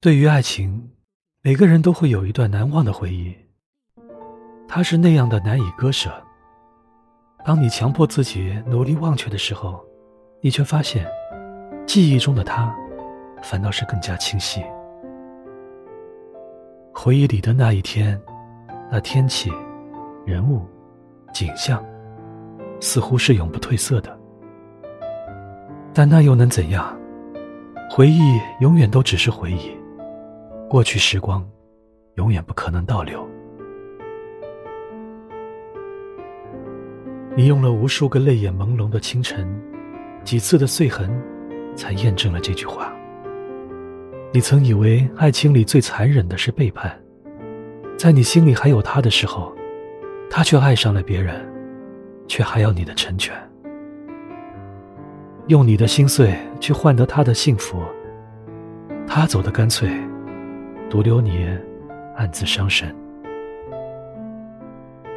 对于爱情，每个人都会有一段难忘的回忆。它是那样的难以割舍。当你强迫自己努力忘却的时候，你却发现，记忆中的他，反倒是更加清晰。回忆里的那一天，那天气、人物、景象，似乎是永不褪色的。但那又能怎样？回忆永远都只是回忆。过去时光，永远不可能倒流。你用了无数个泪眼朦胧的清晨，几次的碎痕，才验证了这句话。你曾以为爱情里最残忍的是背叛，在你心里还有他的时候，他却爱上了别人，却还要你的成全。用你的心碎去换得他的幸福，他走的干脆。独留你暗自伤神，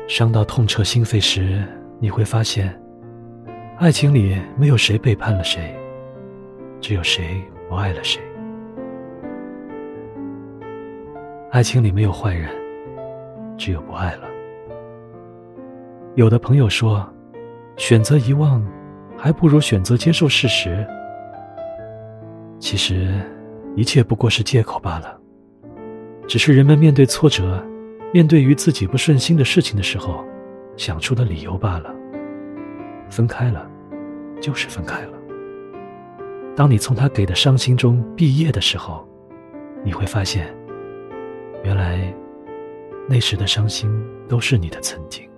伤到痛彻心扉时，你会发现，爱情里没有谁背叛了谁，只有谁不爱了谁。爱情里没有坏人，只有不爱了。有的朋友说，选择遗忘，还不如选择接受事实。其实，一切不过是借口罢了。只是人们面对挫折，面对于自己不顺心的事情的时候，想出的理由罢了。分开了，就是分开了。当你从他给的伤心中毕业的时候，你会发现，原来那时的伤心都是你的曾经。